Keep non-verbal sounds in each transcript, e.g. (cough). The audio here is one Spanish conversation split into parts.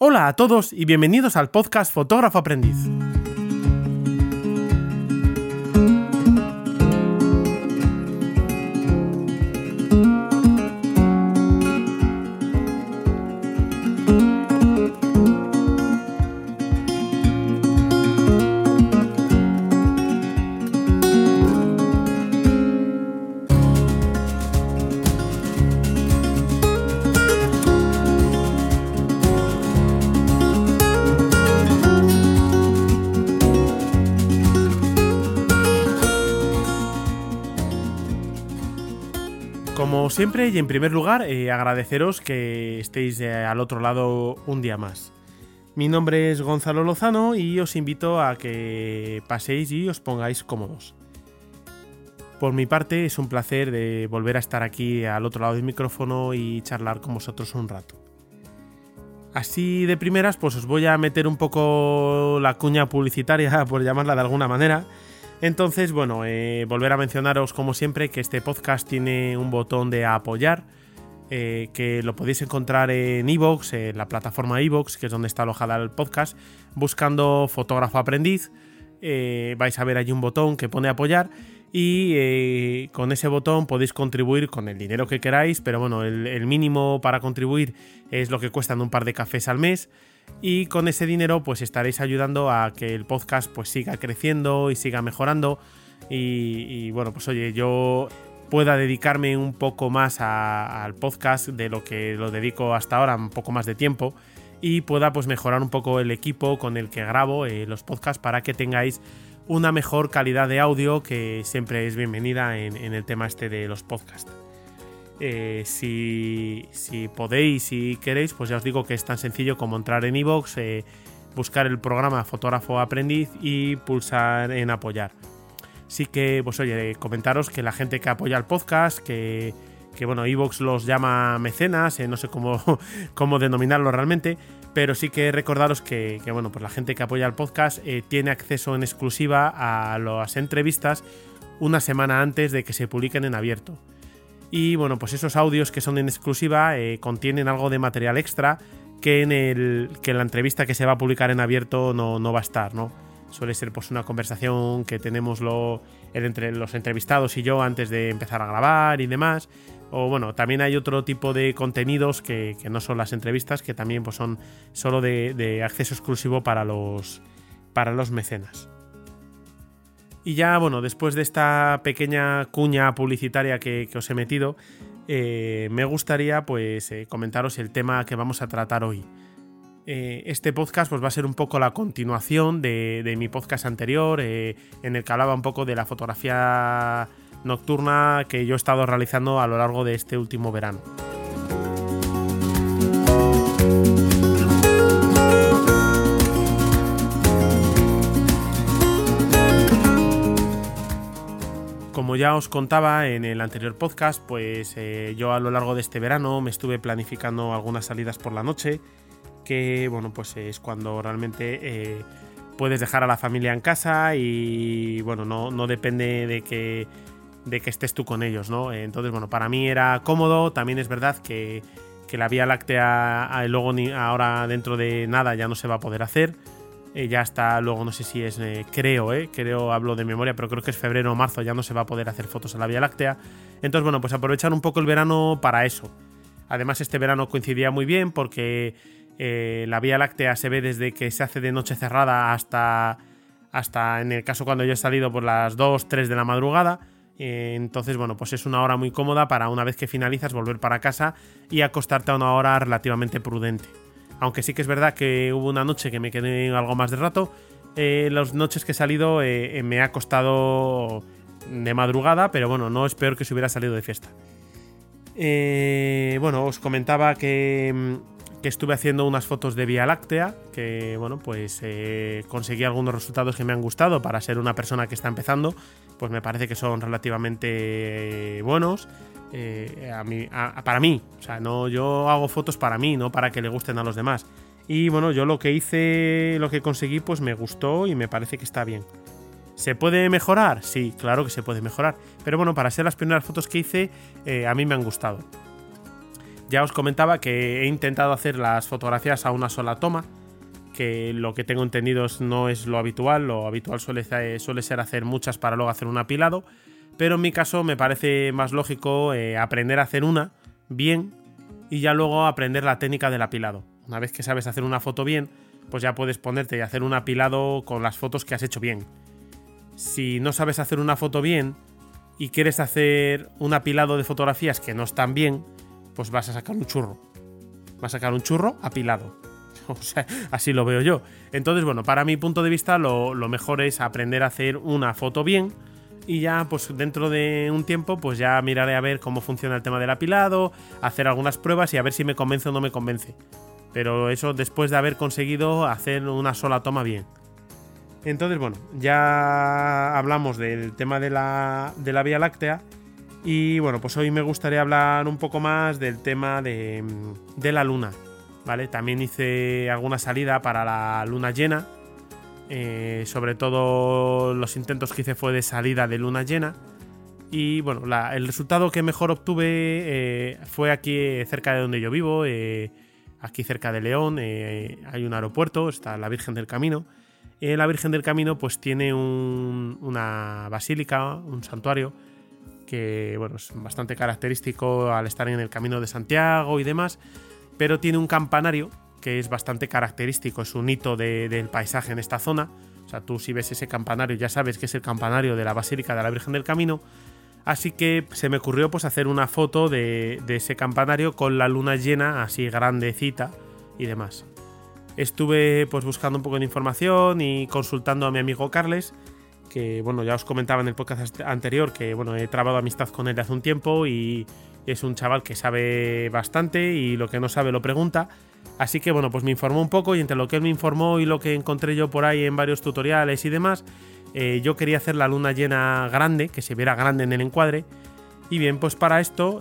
Hola a todos y bienvenidos al podcast Fotógrafo Aprendiz. Siempre y en primer lugar, eh, agradeceros que estéis eh, al otro lado un día más. Mi nombre es Gonzalo Lozano y os invito a que paséis y os pongáis cómodos. Por mi parte es un placer de volver a estar aquí al otro lado del micrófono y charlar con vosotros un rato. Así de primeras pues os voy a meter un poco la cuña publicitaria (laughs) por llamarla de alguna manera entonces, bueno, eh, volver a mencionaros como siempre que este podcast tiene un botón de apoyar, eh, que lo podéis encontrar en iVoox, en la plataforma iVoox, que es donde está alojada el podcast, buscando fotógrafo aprendiz. Eh, vais a ver allí un botón que pone apoyar y con ese botón podéis contribuir con el dinero que queráis, pero bueno, el, el mínimo para contribuir es lo que cuestan un par de cafés al mes y con ese dinero pues estaréis ayudando a que el podcast pues siga creciendo y siga mejorando y, bueno pues oye yo pueda dedicarme un poco más al podcast de lo que lo dedico hasta ahora un poco más de tiempo y pueda pues mejorar un poco el equipo con el que grabo eh, los podcasts para que tengáis una mejor calidad de audio que siempre es bienvenida en, en el tema este de los podcasts. Eh, si, podéis y queréis, pues ya os digo que es tan sencillo como entrar en iVoox, eh, buscar el programa Fotógrafo Aprendiz y pulsar en apoyar. Sí que, pues oye, comentaros que la gente que apoya el podcast, que, bueno, iVoox los llama mecenas, eh, no sé cómo, (laughs) cómo denominarlo realmente, pero sí que recordaros que, que bueno, pues la gente que apoya el podcast tiene acceso en exclusiva a las entrevistas una semana antes de que se publiquen en abierto. Y bueno, pues esos audios que son en exclusiva eh, contienen algo de material extra que en, el, que en la entrevista que se va a publicar en abierto no, no va a estar, ¿no? Suele ser pues una conversación que tenemos lo, entre los entrevistados y yo antes de empezar a grabar y demás. O bueno, también hay otro tipo de contenidos que, que no son las entrevistas, que también pues, son solo de, de acceso exclusivo para los, para los mecenas. Y ya, bueno, después de esta pequeña cuña publicitaria que, os he metido, eh, me gustaría pues eh, comentaros el tema que vamos a tratar hoy. Eh, este podcast pues, va a ser un poco la continuación de, de mi podcast anterior, en el que hablaba un poco de la fotografía nocturna que yo he estado realizando a lo largo de este último verano. Como ya os contaba en el anterior podcast, pues eh, yo a lo largo de este verano me estuve planificando algunas salidas por la noche, que bueno, pues es cuando realmente eh, puedes dejar a la familia en casa y bueno, no, depende de que, de que estés tú con ellos, ¿no? Entonces, bueno, para mí era cómodo, también es verdad que, que la Vía Láctea luego ahora dentro de nada ya no se va a poder hacer eh, ya está, luego no sé si es, eh, creo, eh, creo, hablo de memoria, pero creo que es febrero o marzo, ya no se va a poder hacer fotos a la Vía Láctea. Entonces, bueno, pues aprovechar un poco el verano para eso. Además, este verano coincidía muy bien porque la Vía Láctea se ve desde que se hace de noche cerrada hasta, hasta en el caso cuando yo he salido por las 2, 3 de la madrugada. entonces, bueno, pues es una hora muy cómoda para una vez que finalizas volver para casa y acostarte a una hora relativamente prudente. Aunque sí que es verdad que hubo una noche que me quedé algo más de rato. Eh, las noches que he salido eh, eh, me ha costado de madrugada, pero bueno, no es peor que si hubiera salido de fiesta. bueno, os comentaba que, mm, que, estuve haciendo unas fotos de Vía Láctea, que bueno, pues conseguí algunos resultados que me han gustado para ser una persona que está empezando, pues me parece que son relativamente buenos. Eh, a mí, para mí. O sea, no, yo hago fotos para mí, no para que le gusten a los demás. Y bueno, yo lo que hice, lo que conseguí, pues me gustó y me parece que está bien. ¿Se puede mejorar? Sí, claro que se puede mejorar. Pero bueno, para ser las primeras fotos que hice, eh, a mí me han gustado. Ya os comentaba que he intentado hacer las fotografías a una sola toma, que lo que tengo entendido no es lo habitual, lo habitual suele, suele ser hacer muchas para luego hacer un apilado, pero en mi caso me parece más lógico eh, aprender a hacer una bien y ya luego aprender la técnica del apilado. Una vez que sabes hacer una foto bien, pues ya puedes ponerte y hacer un apilado con las fotos que has hecho bien. Si no sabes hacer una foto bien y quieres hacer un apilado de fotografías que no están bien, pues vas a sacar un churro. Vas a sacar un churro apilado. (laughs) O sea, así lo veo yo. Entonces, bueno, para mi punto de vista, lo, mejor es aprender a hacer una foto bien y ya pues dentro de un tiempo pues ya miraré a ver cómo funciona el tema del apilado, hacer algunas pruebas y a ver si me convence o no me convence. Pero eso después de haber conseguido hacer una sola toma bien. Entonces, bueno, ya hablamos del tema de la, de la Vía Láctea. Y bueno, pues hoy me gustaría hablar un poco más del tema de, de la luna. ¿Vale? También hice alguna salida para la luna llena eh, sobre todo los intentos que hice fue de salida de luna llena. Y bueno, el resultado que mejor obtuve eh, fue aquí cerca de donde yo vivo, eh, aquí cerca de León. hay un aeropuerto, está la Virgen del Camino. la Virgen del Camino pues tiene una basílica, un santuario, que bueno, es bastante característico al estar en el Camino de Santiago y demás, pero tiene un campanario que es bastante característico, es un hito del paisaje en esta zona. O sea, tú si ves ese campanario ya sabes que es el campanario de la Basílica de la Virgen del Camino. Así que se me ocurrió pues hacer una foto de, ese campanario con la luna llena, así grandecita y demás. Estuve pues buscando un poco de información y consultando a mi amigo Carles, que bueno, ya os comentaba en el podcast anterior que bueno, he trabado amistad con él hace un tiempo y es un chaval que sabe bastante y lo que no sabe lo pregunta. Así que bueno, pues me informó un poco y entre lo que él me informó y lo que encontré yo por ahí en varios tutoriales y demás, eh, yo quería hacer la luna llena grande, que se viera grande en el encuadre. Y bien, pues para esto,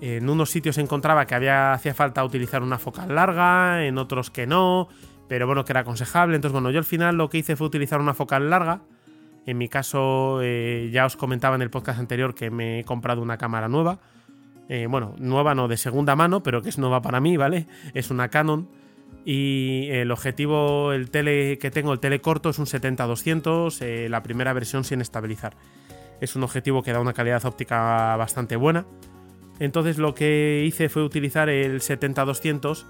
en unos sitios encontraba que había, hacía falta utilizar una focal larga, en otros que no, pero bueno, que era aconsejable. Entonces, bueno, yo al final lo que hice fue utilizar una focal larga. En mi caso, eh, ya os comentaba en el podcast anterior que me he comprado una cámara nueva eh, bueno, nueva no, de segunda mano, pero que es nueva para mí, ¿vale? Es una Canon. Y el objetivo, el tele que tengo, el tele corto, es un 70-200, eh, la primera versión sin estabilizar. Es un objetivo que da una calidad óptica bastante buena. Entonces lo que hice fue utilizar el 70-200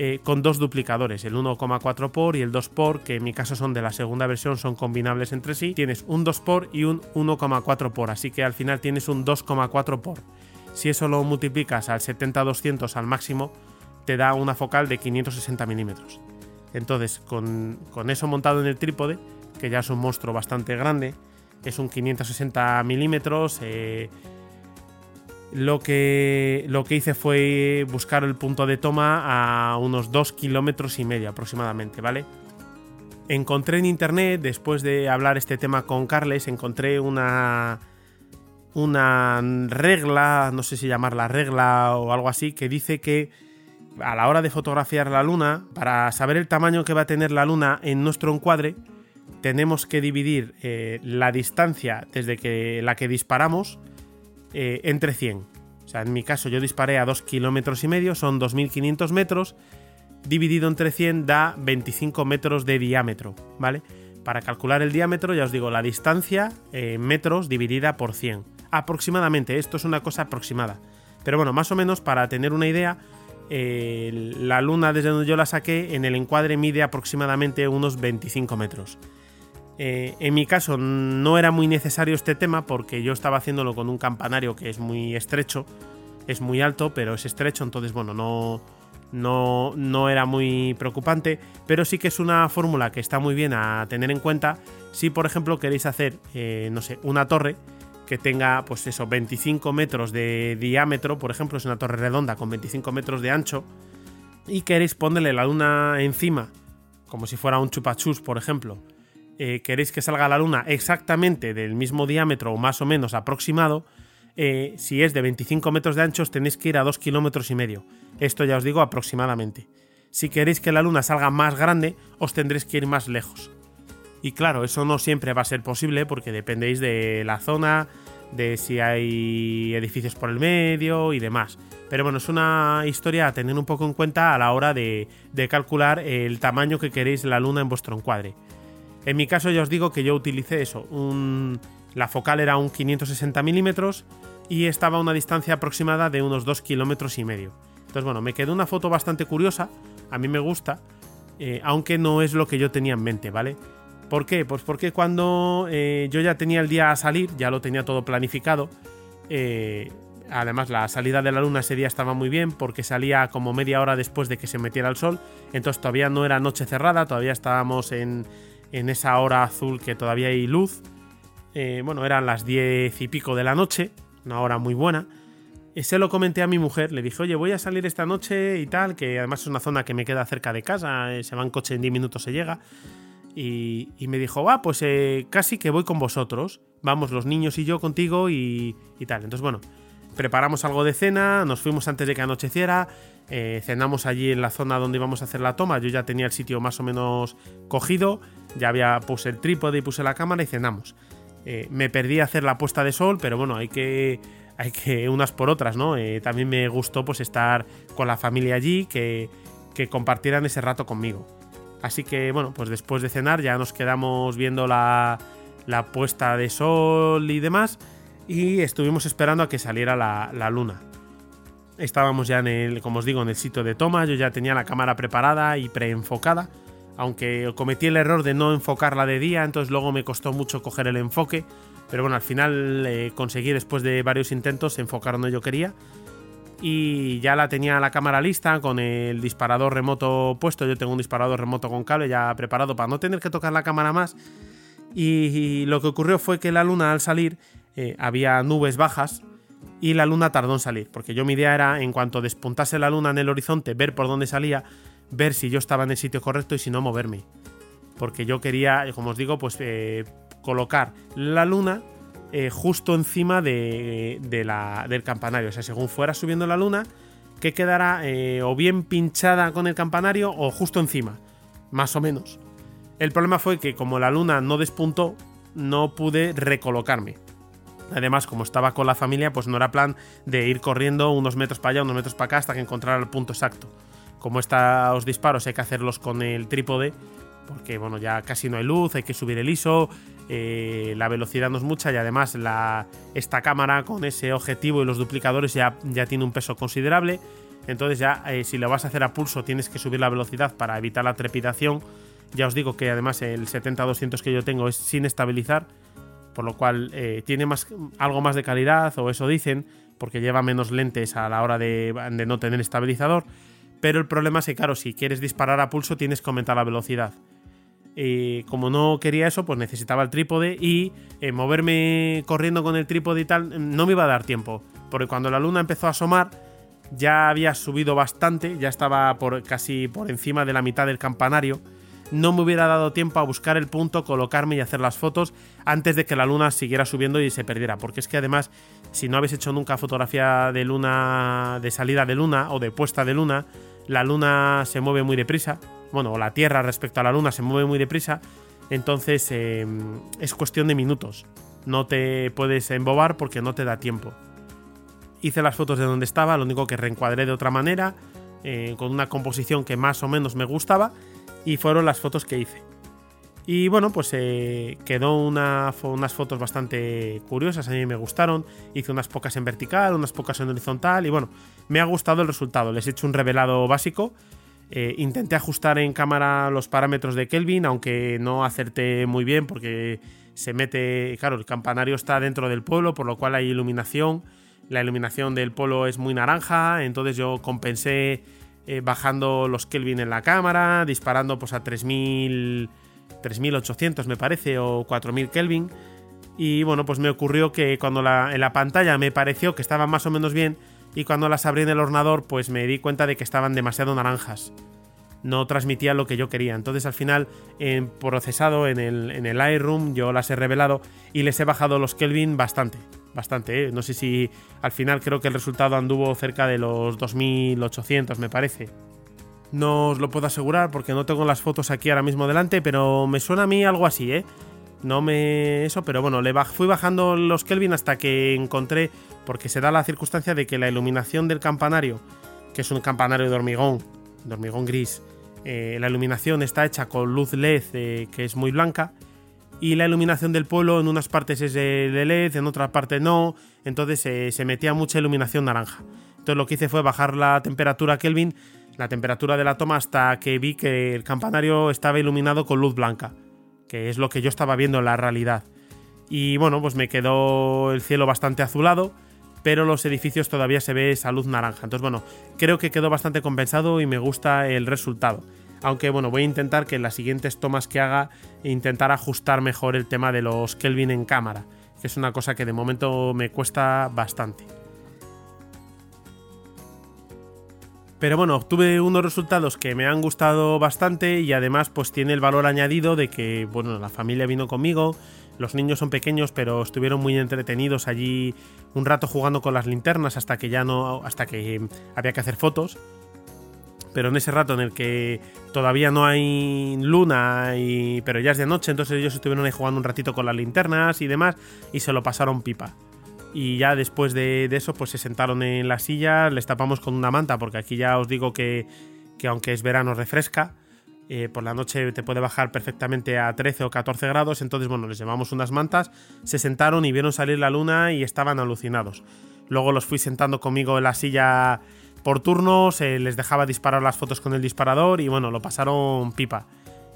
eh, con dos duplicadores, el 1,4 por y el 2 por, que en mi caso son de la segunda versión, son combinables entre sí. Tienes un 2 por y un 1,4 por, así que al final tienes un 2,4 por. Si eso lo multiplicas al 70-200 al máximo, te da una focal de 560 milímetros. Entonces, con, eso montado en el trípode, que ya es un monstruo bastante grande, es un 560 milímetros. Eh, lo, que, lo que hice fue buscar el punto de toma a unos 2 kilómetros y medio aproximadamente, ¿vale? Encontré en internet, después de hablar este tema con Carles, encontré una, una regla, no sé si llamarla regla o algo así, que dice que a la hora de fotografiar la luna, para saber el tamaño que va a tener la luna en nuestro encuadre, tenemos que dividir eh, la distancia desde que la que disparamos eh, entre 100. O sea, en mi caso yo disparé a 2 kilómetros y medio, son 2.500 metros, dividido entre 100 da 25 metros de diámetro, ¿vale? Para calcular el diámetro, ya os digo, la distancia en metros dividida por 100 aproximadamente, esto es una cosa aproximada. Pero bueno, más o menos para tener una idea, eh, la luna desde donde yo la saqué en el encuadre mide aproximadamente unos 25 metros. Eh, en mi caso no era muy necesario este tema porque yo estaba haciéndolo con un campanario que es muy estrecho, es muy alto, pero es estrecho, entonces bueno, no, no, no era muy preocupante, pero sí que es una fórmula que está muy bien a tener en cuenta si por ejemplo queréis hacer, eh, no sé, una torre que tenga, pues eso, 25 metros de diámetro, por ejemplo, es una torre redonda con 25 metros de ancho, y queréis ponerle la luna encima, como si fuera un chupachus, por ejemplo, eh, queréis que salga la luna exactamente del mismo diámetro o más o menos aproximado, eh, si es de 25 metros de ancho, tenéis que ir a 2 kilómetros y medio. Esto ya os digo aproximadamente. Si queréis que la luna salga más grande, os tendréis que ir más lejos. Y claro, eso no siempre va a ser posible porque dependéis de la zona, de si hay edificios por el medio y demás. Pero bueno, es una historia a tener un poco en cuenta a la hora de, calcular el tamaño que queréis la luna en vuestro encuadre. En mi caso ya os digo que yo utilicé eso, la focal era un 560 milímetros y estaba a una distancia aproximada de unos 2 kilómetros y medio. Entonces bueno, me quedó una foto bastante curiosa, a mí me gusta, eh, aunque no es lo que yo tenía en mente, ¿vale? ¿Por qué? Pues porque cuando eh, yo ya tenía el día a salir, ya lo tenía todo planificado, eh, Además, la salida de la luna ese día estaba muy bien porque salía como media hora después de que se metiera el sol. Entonces todavía no era noche cerrada, todavía estábamos en, esa hora azul que todavía hay luz. Eh, bueno, eran las diez y pico de la noche, una hora muy buena. Y se lo comenté a mi mujer, le dije, oye, voy a salir esta noche y tal, que además es una zona que me queda cerca de casa, eh, se va en coche en 10 minutos, se llega. Y, me dijo, va, pues eh, casi que voy con vosotros. Vamos los niños y yo contigo y, y tal. Entonces, bueno, preparamos algo de cena, nos fuimos antes de que anocheciera, eh, cenamos allí en la zona donde íbamos a hacer la toma, yo ya tenía el sitio más o menos cogido, ya había puse el trípode y puse la cámara y cenamos. Eh, me perdí hacer la puesta de sol, pero bueno, hay que, hay que unas por otras, ¿no? Eh, también me gustó pues estar con la familia allí, que, que compartieran ese rato conmigo. Así que bueno, pues después de cenar ya nos quedamos viendo la, la puesta de sol y demás y estuvimos esperando a que saliera la, luna. Estábamos ya en el, como os digo, en el sitio de toma, yo ya tenía la cámara preparada y preenfocada, aunque cometí el error de no enfocarla de día, entonces luego me costó mucho coger el enfoque, pero bueno, al final eh, conseguí después de varios intentos enfocar donde yo quería y ya la tenía la cámara lista con el disparador remoto puesto, yo tengo un disparador remoto con cable ya preparado para no tener que tocar la cámara más y lo que ocurrió fue que la luna al salir eh, había nubes bajas y la luna tardó en salir, porque yo mi idea era, en cuanto despuntase la luna en el horizonte, ver por dónde salía, ver si yo estaba en el sitio correcto y si no, moverme. Porque yo quería, como os digo, pues eh, colocar la luna eh, justo encima de, la, del campanario. O sea, según fuera subiendo la luna, que quedara o bien pinchada con el campanario o justo encima, más o menos. El problema fue que como la luna no despuntó, no pude recolocarme. Además, como estaba con la familia, pues no era plan de ir corriendo unos metros para allá, unos metros para acá hasta que encontrara el punto exacto. Como estos disparos hay que hacerlos con el trípode, porque bueno, ya casi no hay luz, hay que subir el ISO, eh, la velocidad no es mucha y además la, esta cámara con ese objetivo y los duplicadores ya, ya tiene un peso considerable. Entonces ya eh, si lo vas a hacer a pulso tienes que subir la velocidad para evitar la trepidación. Ya os digo que además el 70-200 que yo tengo es sin estabilizar por lo cual eh, tiene más, algo más de calidad, o eso dicen, porque lleva menos lentes a la hora de, no tener estabilizador. Pero el problema es que, claro, si quieres disparar a pulso tienes que aumentar la velocidad. Y como no quería eso, pues necesitaba el trípode y eh, moverme corriendo con el trípode y tal no me iba a dar tiempo. Porque cuando la luna empezó a asomar, ya había subido bastante, ya estaba por, casi por encima de la mitad del campanario no me hubiera dado tiempo a buscar el punto, colocarme y hacer las fotos antes de que la luna siguiera subiendo y se perdiera. Porque es que además, si no habéis hecho nunca fotografía de luna, de salida de luna o de puesta de luna, la luna se mueve muy deprisa. Bueno, la Tierra respecto a la luna se mueve muy deprisa. Entonces em, es cuestión de minutos. No te puedes embobar porque no te da tiempo. Hice las fotos de donde estaba, lo único que reencuadré de otra manera, eh, con una composición que más o menos me gustaba y fueron las fotos que hice. Y bueno, pues eh, quedó una, unas fotos bastante curiosas, a mí me gustaron. Hice unas pocas en vertical, unas pocas en horizontal y bueno, me ha gustado el resultado. Les he hecho un revelado básico. Eh, intenté ajustar en cámara los parámetros de Kelvin, aunque no acerté muy bien porque se mete, claro, el campanario está dentro del pueblo, por lo cual hay iluminación. La iluminación del pueblo es muy naranja, entonces yo compensé eh, bajando los Kelvin en la cámara, disparando pues a 3000, 3800 me parece, o 4000 Kelvin. Y bueno, pues me ocurrió que cuando la, en la pantalla me pareció que estaban más o menos bien y cuando las abrí en el ordenador pues me di cuenta de que estaban demasiado naranjas. No transmitía lo que yo quería. Entonces al final en procesado en el, en el Lightroom yo las he revelado y les he bajado los Kelvin bastante bastante. ¿eh? No sé si al final creo que el resultado anduvo cerca de los 2800, me parece. No os lo puedo asegurar porque no tengo las fotos aquí ahora mismo delante, pero me suena a mí algo así, ¿eh? no me eso, pero bueno, le fui bajando los Kelvin hasta que encontré, porque se da la circunstancia de que la iluminación del campanario, que es un campanario de hormigón, de hormigón gris, eh, la iluminación está hecha con luz LED eh, que es muy blanca y la iluminación del pueblo en unas partes es de LED, en otras partes no, entonces eh, se metía mucha iluminación naranja. Entonces lo que hice fue bajar la temperatura Kelvin, la temperatura de la toma hasta que vi que el campanario estaba iluminado con luz blanca que es lo que yo estaba viendo en la realidad. Y bueno, pues me quedó el cielo bastante azulado, pero los edificios todavía se ve esa luz naranja. Entonces, bueno, creo que quedó bastante compensado y me gusta el resultado. Aunque bueno, voy a intentar que en las siguientes tomas que haga intentar ajustar mejor el tema de los Kelvin en cámara, que es una cosa que de momento me cuesta bastante. Pero bueno, obtuve unos resultados que me han gustado bastante y además pues tiene el valor añadido de que, bueno, la familia vino conmigo, los niños son pequeños pero estuvieron muy entretenidos allí un rato jugando con las linternas hasta que ya no, hasta que había que hacer fotos. Pero en ese rato en el que todavía no hay luna, y, pero ya es de noche, entonces ellos estuvieron ahí jugando un ratito con las linternas y demás y se lo pasaron pipa y ya después de, eso pues se sentaron en la silla, les tapamos con una manta porque aquí ya os digo que, aunque es verano refresca, eh, por la noche te puede bajar perfectamente a 13 o 14 grados, entonces bueno, les llevamos unas mantas, se sentaron y vieron salir la luna y estaban alucinados. Luego los fui sentando conmigo en la silla por turnos, les dejaba disparar las fotos con el disparador y bueno, lo pasaron pipa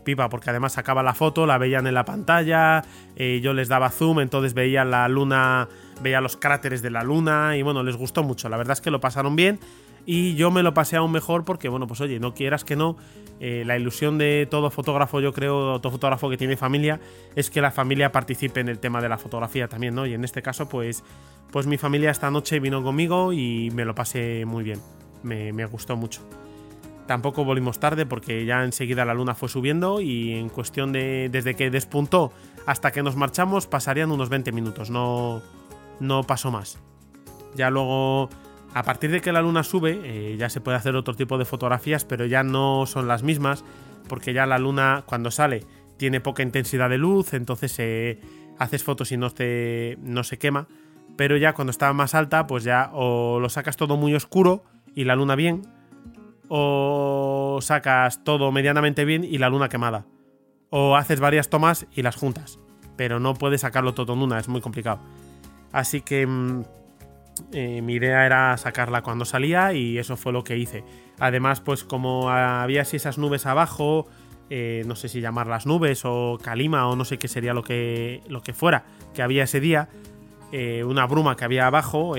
pipa, porque además sacaba la foto, la veían en la pantalla, eh, yo les daba zoom, entonces veía la luna, veía los cráteres de la luna y bueno, les gustó mucho, la verdad es que lo pasaron bien y yo me lo pasé aún mejor porque bueno, pues oye, no quieras que no, eh, la ilusión de todo fotógrafo, yo creo, todo fotógrafo que tiene familia, es que la familia participe en el tema de la fotografía también, ¿no? Y en este caso, pues, pues mi familia esta noche vino conmigo y me lo pasé muy bien, me, me gustó mucho. Tampoco volvimos tarde porque ya enseguida la luna fue subiendo y en cuestión de desde que despuntó hasta que nos marchamos pasarían unos 20 minutos, no, no pasó más. Ya luego, a partir de que la luna sube, eh, ya se puede hacer otro tipo de fotografías, pero ya no son las mismas porque ya la luna cuando sale tiene poca intensidad de luz, entonces eh, haces fotos y no, no se quema. Pero ya cuando está más alta, pues ya o lo sacas todo muy oscuro y la luna bien, o sacas todo medianamente bien y la luna quemada. O haces varias tomas y las juntas. Pero no puedes sacarlo todo en una, es muy complicado. Así que mm, eh, mi idea era sacarla cuando salía y eso fue lo que hice. Además, pues como había así esas nubes abajo, eh, no sé si llamar las nubes o calima o no sé qué sería lo que, lo que fuera que había ese día, eh, una bruma que había abajo,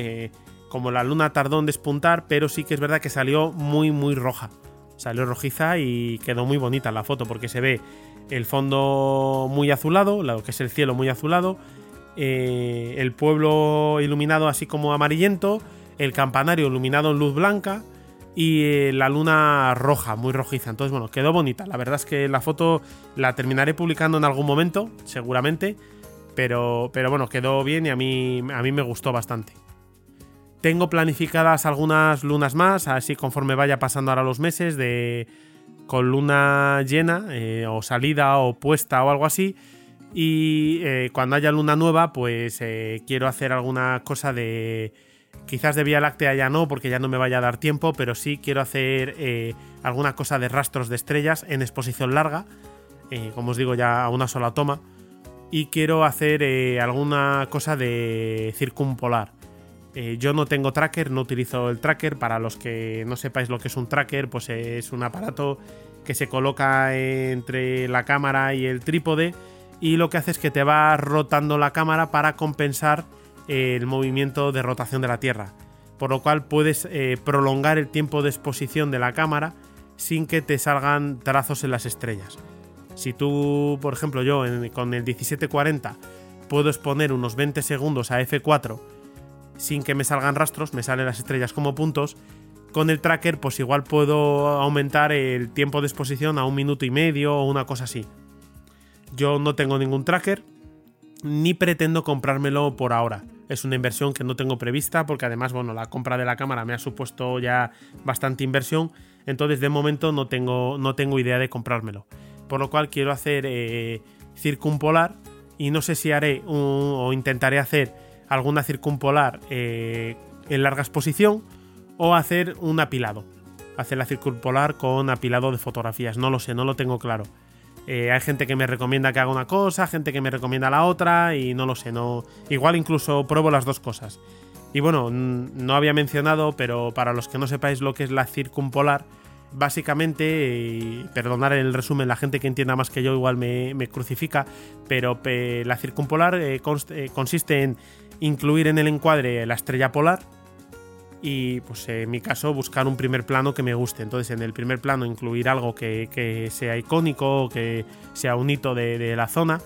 como la luna tardó en despuntar, pero sí que es verdad que salió muy, muy roja. Salió rojiza y quedó muy bonita la foto porque se ve el fondo muy azulado, lo que es el cielo muy azulado, eh, el pueblo iluminado así como amarillento, el campanario iluminado en luz blanca y eh, la luna roja, muy rojiza. Entonces, bueno, quedó bonita. La verdad es que la foto la terminaré publicando en algún momento, seguramente, pero, pero bueno, quedó bien y a mí, a mí me gustó bastante. Tengo planificadas algunas lunas más, así conforme vaya pasando ahora los meses, de con luna llena, eh, o salida, o puesta, o algo así. Y eh, cuando haya luna nueva, pues eh, quiero hacer alguna cosa de. Quizás de Vía Láctea ya no, porque ya no me vaya a dar tiempo, pero sí quiero hacer alguna cosa de rastros de estrellas en exposición larga, como os digo, ya a una sola toma. Y quiero hacer alguna cosa de circumpolar eh, yo no tengo tracker, no utilizo el tracker. Para los que no sepáis lo que es un tracker, pues es un aparato que se coloca entre la cámara y el trípode y lo que hace es que te va rotando la cámara para compensar eh, el movimiento de rotación de la Tierra. Por lo cual puedes eh, prolongar el tiempo de exposición de la cámara sin que te salgan trazos en las estrellas. Si tú, por ejemplo, yo con el 1740 puedo exponer unos 20 segundos a f4 sin que me salgan rastros, me salen las estrellas como puntos. Con el tracker, pues igual puedo aumentar el tiempo de exposición a un minuto y medio o una cosa así. Yo no tengo ningún tracker, ni pretendo comprármelo por ahora. Es una inversión que no tengo prevista porque además, bueno, la compra de la cámara me ha supuesto ya bastante inversión. Entonces, de momento no tengo, no tengo idea de comprármelo. Por lo cual quiero hacer eh, circumpolar y no sé si haré o intentaré hacer alguna circumpolar eh, en larga exposición o hacer un apilado. Hacer la circumpolar con apilado de fotografías. No lo sé, no lo tengo claro. Eh, hay gente que me recomienda que haga una cosa, gente que me recomienda la otra y no lo sé, no. Igual incluso pruebo las dos cosas. Y bueno, no había mencionado, pero para los que no sepáis lo que es la circumpolar, básicamente, perdonar el resumen, la gente que entienda más que yo igual me, crucifica, pero la circumpolar eh, eh, consiste en incluir en el encuadre la estrella polar y pues en mi caso buscar un primer plano que me guste. Entonces en el primer plano incluir algo que, sea icónico, que sea un hito de, la zona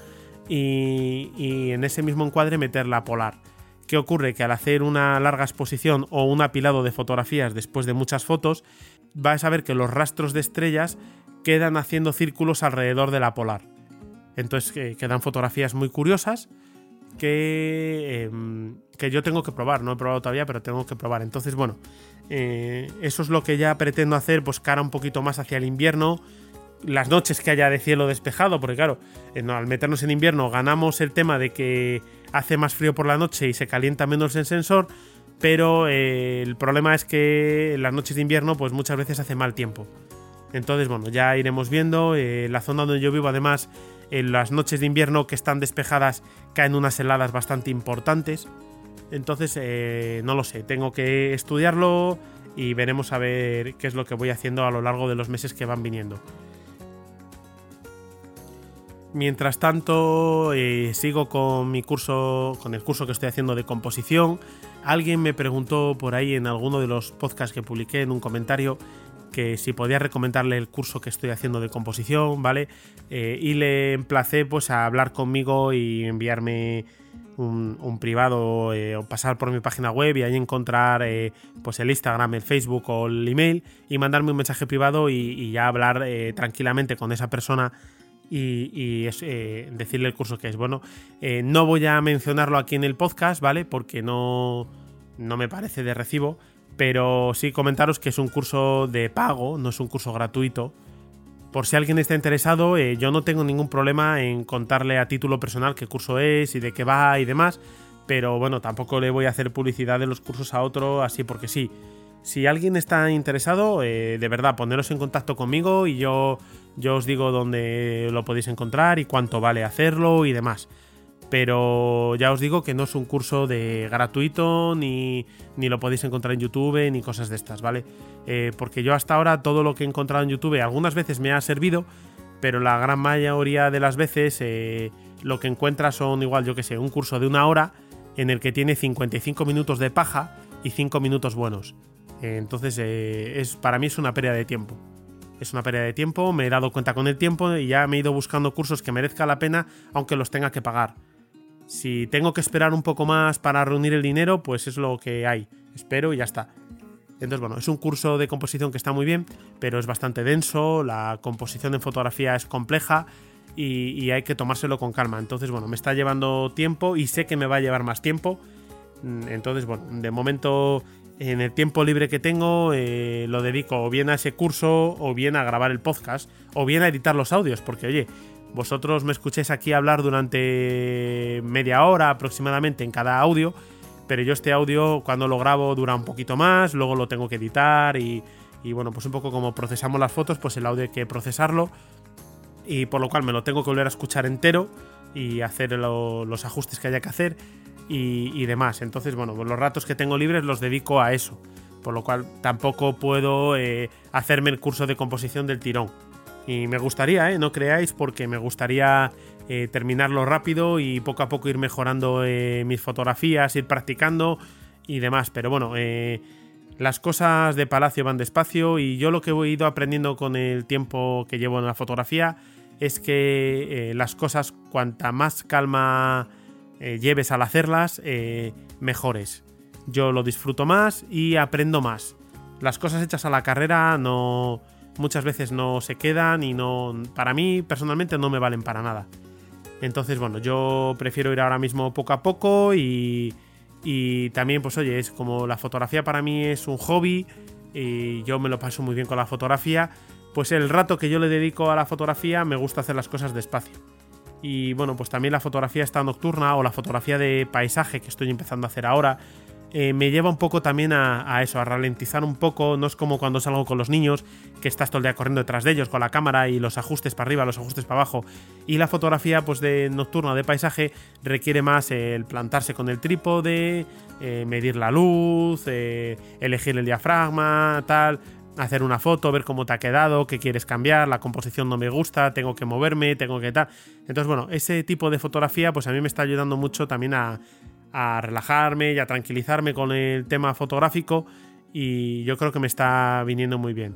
y, en ese mismo encuadre meter la polar. ¿Qué ocurre? Que al hacer una larga exposición o un apilado de fotografías después de muchas fotos, vais a ver que los rastros de estrellas quedan haciendo círculos alrededor de la polar. Entonces eh, quedan fotografías muy curiosas que, em, que yo tengo que probar. No he probado todavía, pero tengo que probar. Entonces, bueno, eh, eso es lo que ya pretendo hacer, pues cara un poquito más hacia el invierno. Las noches que haya de cielo despejado, porque claro, eh, al meternos en invierno ganamos el tema de que hace más frío por la noche y se calienta menos el sensor, pero eh, el problema es que en las noches de invierno pues muchas veces hace mal tiempo. Entonces, bueno, ya iremos viendo. La zona donde yo vivo, además, en las noches de invierno que están despejadas caen unas heladas bastante importantes. Entonces, eh, no lo sé, tengo que estudiarlo y veremos a ver qué es lo que voy haciendo a lo largo de los meses que van viniendo. Mientras tanto, sigo con mi curso, con el curso que estoy haciendo de composición. Alguien me preguntó por ahí en alguno de los podcasts que publiqué en un comentario que si podía recomendarle el curso que estoy haciendo de composición, ¿vale? Eh, y le emplacé pues a hablar conmigo y enviarme un, privado eh, o pasar por mi página web y ahí encontrar eh, pues el Instagram, el Facebook o el email y mandarme un mensaje privado y, ya hablar tranquilamente con esa persona y, decirle el curso que es. Bueno, no voy a mencionarlo aquí en el podcast, ¿vale? Porque no, no me parece de recibo, pero sí comentaros que es un curso de pago, no es un curso gratuito. Por si alguien está interesado, eh, yo no tengo ningún problema en contarle a título personal qué curso es y de qué va y demás, pero bueno, tampoco le voy a hacer publicidad de los cursos a otro así porque sí. Si alguien está interesado, eh, de verdad, poneros en contacto conmigo y yo, yo os digo dónde lo podéis encontrar y cuánto vale hacerlo y demás pero ya os digo que no es un curso de gratuito ni, ni lo podéis encontrar en YouTube ni cosas de estas, ¿vale? Eh, porque yo hasta ahora todo lo que he encontrado en YouTube algunas veces me ha servido, pero la gran mayoría de las veces eh, lo que encuentras son igual, yo que sé, un curso de una hora en el que tiene 55 minutos de paja y 5 minutos buenos. Eh, entonces, es, para mí es una pérdida de tiempo. Es una pérdida de tiempo, me he dado cuenta con el tiempo y ya me he ido buscando cursos que merezca la pena, aunque los tenga que pagar. Si tengo que esperar un poco más para reunir el dinero, pues es lo que hay. Espero y ya está. Entonces, bueno, es un curso de composición que está muy bien, pero es bastante denso, la composición en fotografía es compleja y, hay que tomárselo con calma. Entonces, bueno, me está llevando tiempo y sé que me va a llevar más tiempo. Mm, entonces, bueno, de momento, en el tiempo libre que tengo, eh, lo dedico o bien a ese curso, o bien a grabar el podcast, o bien a editar los audios, porque oye, vosotros me escuchéis aquí hablar durante media hora aproximadamente en cada audio, pero yo este audio cuando lo grabo dura un poquito más, luego lo tengo que editar y, bueno, pues un poco como procesamos las fotos, pues el audio hay que procesarlo y por lo cual me lo tengo que volver a escuchar entero y hacer los ajustes que haya que hacer y, demás. Entonces, bueno, pues los ratos que tengo libres los dedico a eso, por lo cual tampoco puedo eh, hacerme el curso de composición del tirón. Y me gustaría, ¿eh? no creáis, porque me gustaría eh, terminarlo rápido y poco a poco ir mejorando eh, mis fotografías, ir practicando y demás. Pero bueno, las cosas de Palacio van despacio y yo lo que he ido aprendiendo con el tiempo que llevo en la fotografía es que las cosas, cuanta más calma lleves al hacerlas, mejores. Yo lo disfruto más y aprendo más. Las cosas hechas a la carrera no muchas veces no se quedan y no, para mí personalmente no me valen para nada. Entonces, bueno, yo prefiero ir ahora mismo poco a poco y, y también, pues oye, es como la fotografía para mí es un hobby y yo me lo paso muy bien con la fotografía, pues el rato que yo le dedico a la fotografía me gusta hacer las cosas despacio. Y bueno, pues también la fotografía está nocturna o la fotografía de paisaje que estoy empezando a hacer ahora. Eh, me lleva un poco también a, eso, a ralentizar un poco. No es como cuando salgo con los niños, que estás todo el día corriendo detrás de ellos con la cámara y los ajustes para arriba, los ajustes para abajo. Y la fotografía, pues de nocturna de paisaje, requiere más el plantarse con el trípode, eh, medir la luz, eh, elegir el diafragma, tal hacer una foto, ver cómo te ha quedado, qué quieres cambiar, la composición no me gusta, tengo que moverme, tengo que tal. Entonces, bueno, ese tipo de fotografía, pues a mí me está ayudando mucho también a, relajarme y a tranquilizarme con el tema fotográfico y yo creo que me está viniendo muy bien.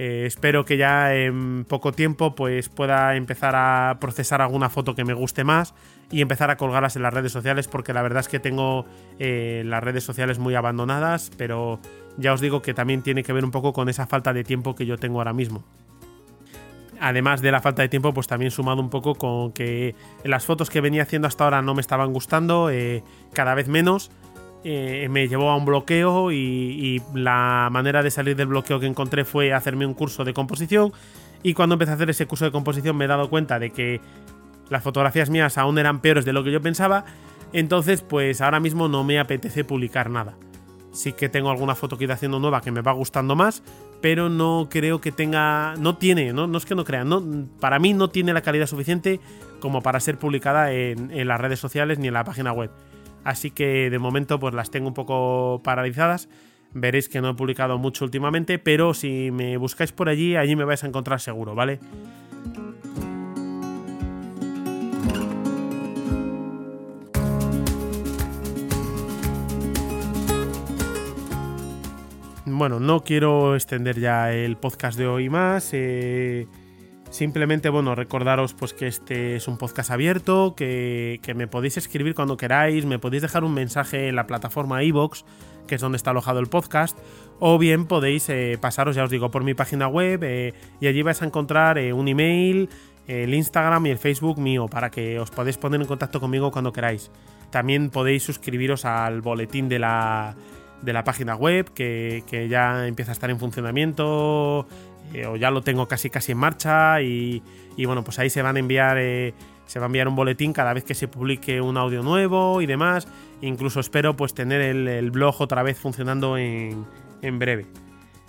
Eh, espero que ya en poco tiempo pues pueda empezar a procesar alguna foto que me guste más y empezar a colgarlas en las redes sociales porque la verdad es que tengo eh, las redes sociales muy abandonadas, pero ya os digo que también tiene que ver un poco con esa falta de tiempo que yo tengo ahora mismo. Además de la falta de tiempo, pues también sumado un poco con que las fotos que venía haciendo hasta ahora no me estaban gustando, eh, cada vez menos. Eh, me llevó a un bloqueo y, la manera de salir del bloqueo que encontré fue hacerme un curso de composición. Y cuando empecé a hacer ese curso de composición me he dado cuenta de que las fotografías mías aún eran peores de lo que yo pensaba. Entonces, pues ahora mismo no me apetece publicar nada. Sí que tengo alguna foto que ir haciendo nueva que me va gustando más, pero no creo que tenga. No tiene, no, no es que no crean, no, para mí no tiene la calidad suficiente como para ser publicada en, en, las redes sociales ni en la página web. Así que de momento, pues las tengo un poco paralizadas. Veréis que no he publicado mucho últimamente, pero si me buscáis por allí, allí me vais a encontrar seguro, ¿vale? Bueno, no quiero extender ya el podcast de hoy más. Eh, simplemente, bueno, recordaros pues que este es un podcast abierto, que, me podéis escribir cuando queráis, me podéis dejar un mensaje en la plataforma iVoox, que es donde está alojado el podcast, o bien podéis eh, pasaros, ya os digo, por mi página web eh, y allí vais a encontrar un email, el Instagram y el Facebook mío para que os podáis poner en contacto conmigo cuando queráis. También podéis suscribiros al boletín de la de la página web que, ya empieza a estar en funcionamiento eh, o ya lo tengo casi casi en marcha y, bueno pues ahí se van a enviar eh, se va a enviar un boletín cada vez que se publique un audio nuevo y demás. Incluso espero pues tener el, blog otra vez funcionando en, en, breve.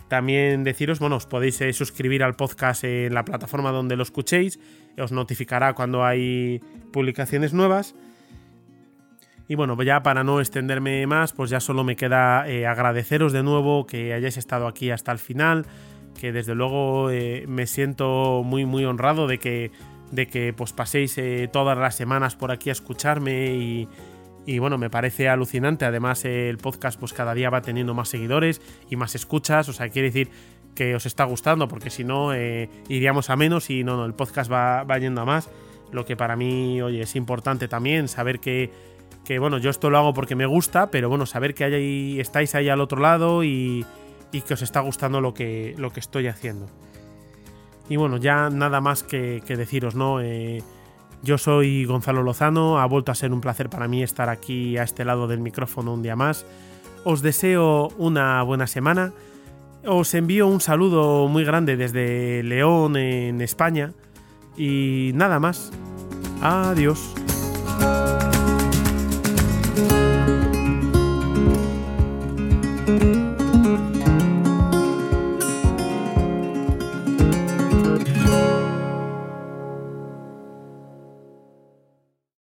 También deciros bueno os podéis eh, suscribir al podcast en la plataforma donde lo escuchéis. Os notificará cuando hay publicaciones nuevas y bueno, ya para no extenderme más, pues ya solo me queda eh, agradeceros de nuevo que hayáis estado aquí hasta el final, que desde luego eh, me siento muy muy honrado de que, de que pues paséis eh, todas las semanas por aquí a escucharme y, y bueno, me parece alucinante. Además, el podcast pues cada día va teniendo más seguidores y más escuchas. O sea, quiere decir que os está gustando, porque si no, iríamos a menos y no, no, el podcast va, va yendo a más. Lo que para mí, oye, es importante también saber que que bueno, yo esto lo hago porque me gusta, pero bueno, saber que hay, estáis ahí al otro lado y, que os está gustando lo que, lo que estoy haciendo. Y bueno, ya nada más que, deciros, ¿no? Eh, yo soy Gonzalo Lozano, ha vuelto a ser un placer para mí estar aquí a este lado del micrófono un día más. Os deseo una buena semana. Os envío un saludo muy grande desde León, en España. Y nada más. Adiós. thank you